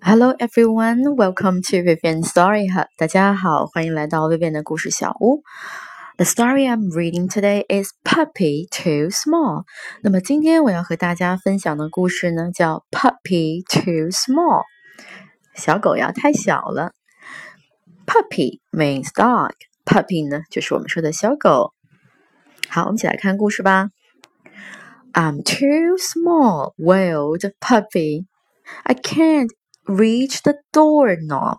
Hello everyone, welcome to Vivian Story Hub. 大家好，欢迎来到 Vivian 的故事小屋。The story I'm reading today is Puppy Too Small. 那么今天我要和大家分享的故事呢，叫 Puppy Too Small. 小狗呀太小了。Puppy means dog. Puppy 呢就是我们说的小狗。好，我们一起来看故事吧。I'm too small, wailed Puppy. I can't reach the doorknob.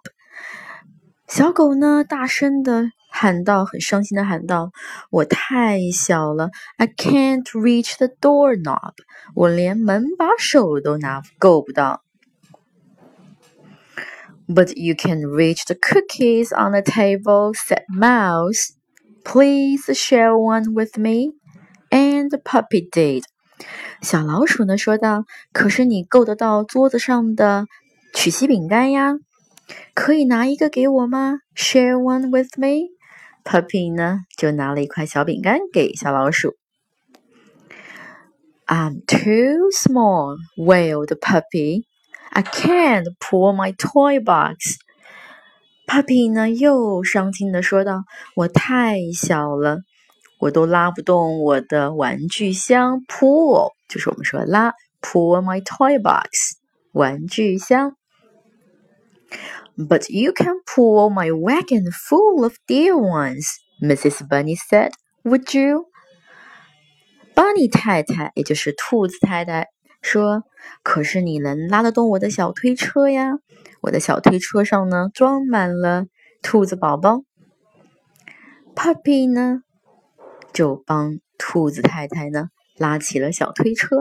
小狗呢，大声的喊道，很伤心的喊道：“我太小了，I can't reach the doorknob。我连门把手都拿够不到。” But you can reach the cookies on the table," said Mouse. "Please share one with me." And the puppy did. 小老鼠呢说道：“可是你够得到桌子上的 曲奇饼干呀？可以拿一个给我吗？Share one with me。Puppy 呢就拿了一块小饼干给小老鼠。I'm too small, wailed Puppy. I can't pull my toy box. Puppy 呢又伤心的说道：“我太小了。”我都拉不动我的玩具箱，pull 就是我们说拉，pull my toy box 玩具箱。But you can pull my wagon full of dear ones, Mrs. Bunny said. Would you? Bunny 太太，也就是兔子太太说：“可是你能拉得动我的小推车呀？我的小推车上呢，装满了兔子宝宝。”Puppy 呢？就帮兔子太太呢拉起了小推车。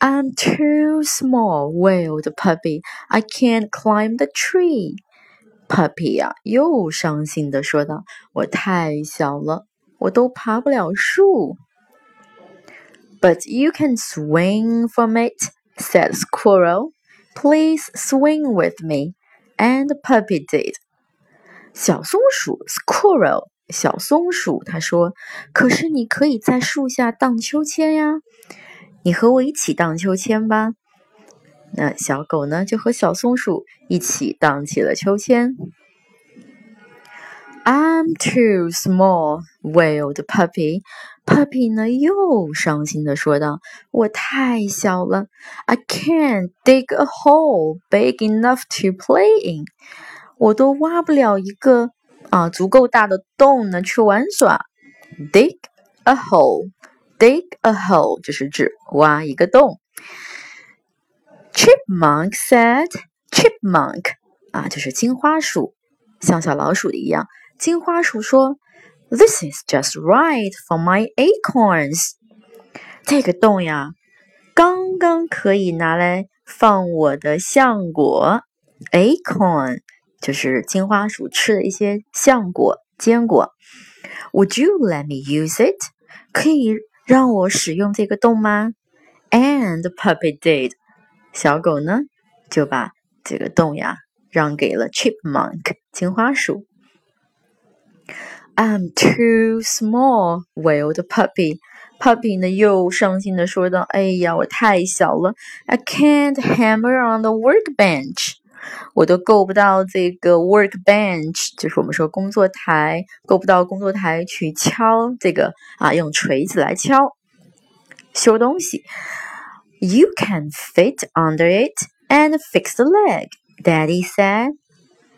I'm too small, wailed Puppy. I can't climb the tree. Puppy 呀，又伤心的说道：“我太小了，我都爬不了树。” But you can swing from it, said Squirrel. Please swing with me. And Puppy did. 小松鼠 Squirrel 小松鼠他说：“可是你可以在树下荡秋千呀， 你和我一起荡秋千吧。”那小狗呢，就和小松鼠一起荡起了秋千。I'm too small, wailed Puppy. Puppy 呢，又伤心的说道：“我太小了，I can't dig a hole big enough to play in。我都挖不了一个。”啊，足够大的洞呢，去玩耍。Dig a hole, dig a hole，就是指挖一个洞。Chipmunk said, Chipmunk 啊，就是金花鼠，像小老鼠的一样。金花鼠说：“This is just right for my acorns。”这个洞呀，刚刚可以拿来放我的橡果。Acorn。就是金花鼠吃的一些橡果、坚果。Would you let me use it？可以 让我使用这个洞吗？And puppy did。小狗呢就把这个洞呀让给了 Chipmunk 金花鼠。I'm too small, wailed puppy. Puppy 呢又伤心的说道：“哎呀，我太小了，I can't hammer on the workbench。” ”我都够不到这个 workbench，就是我们说工作台，够不到工作台去敲这个啊，用锤子来敲修东西。You can fit under it and fix the leg, Daddy said.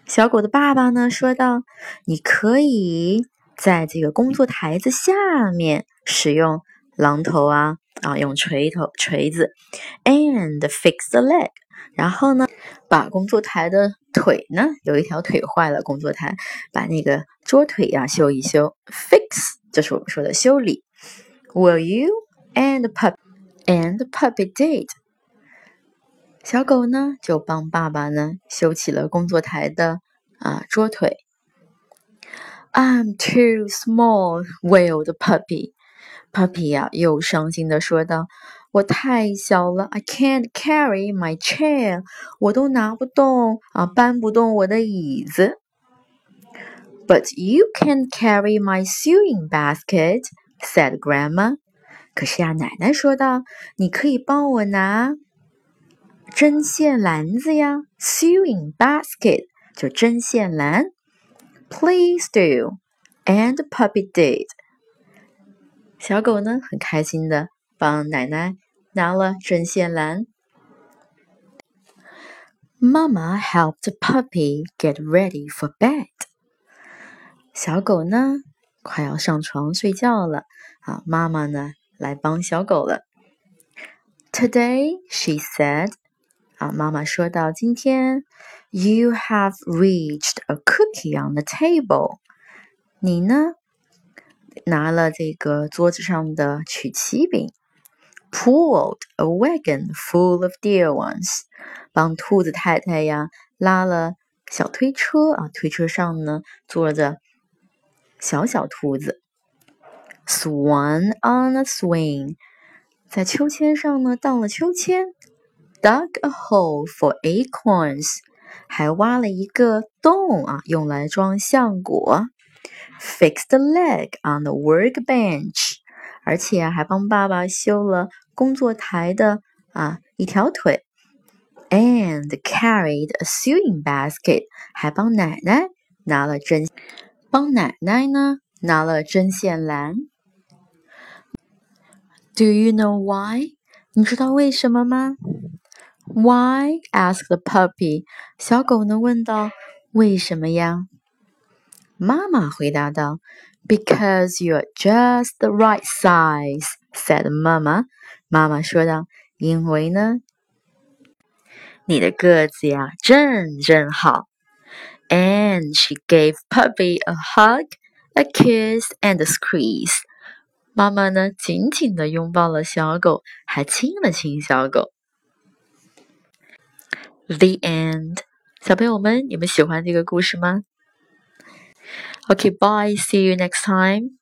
小狗的爸爸呢说道：“你可以在这个工作台子下面使用榔头啊啊，用锤头锤子，and fix the leg。”然后呢，把工作台的腿呢，有一条腿坏了，工作台把那个桌腿呀修一修，fix，这是我们说的修理。Will you and pup and puppy did？小狗呢就帮爸爸呢修起了工作台的啊桌腿。I'm too small, wailed puppy. Puppy 呀又伤心的说道。我太小了，I can't carry my chair，我都拿不动啊，搬不动我的椅子。But you can carry my sewing basket，said Grandma。可是呀，奶奶说道，你可以帮我拿 针线篮子呀，sewing basket 就针线篮。Please do, and puppy did。 小狗呢，很开心的帮奶奶拿了针线篮。Mama helped puppy get ready for bed。小狗呢，快要上床睡觉了啊！妈妈呢，来帮小狗了。Today, she said，啊，妈妈说到今天，You have reached a cookie on the table。你呢， 拿了这个桌子上的曲奇饼。Pulled a wagon full of dear ones，帮兔子太太呀拉了小推车啊，推车上呢坐着小小兔子。Swan on a swing，在秋千上呢荡了秋千。Dug a hole for acorns，还挖了一个洞啊，用来装橡果。Fixed a leg on the workbench，而且还帮爸爸修了工作台的啊一条腿。And carried a sewing basket，还帮奶奶拿了针，帮奶奶呢拿了针线篮。Do you know why？你知道为什么吗？Why? asked the puppy. 小狗呢问道：“为什么呀？” 妈妈回答道：“Because you're just the right size,” said 妈妈。妈妈说道：“因为呢，你的个子呀正正好。” And she gave puppy a hug, a kiss, and a squeeze. 妈妈呢，紧紧的拥抱了小狗，还亲了亲小狗。The end，小朋友们，你们喜欢这个故事吗？Okay, bye. See you next time.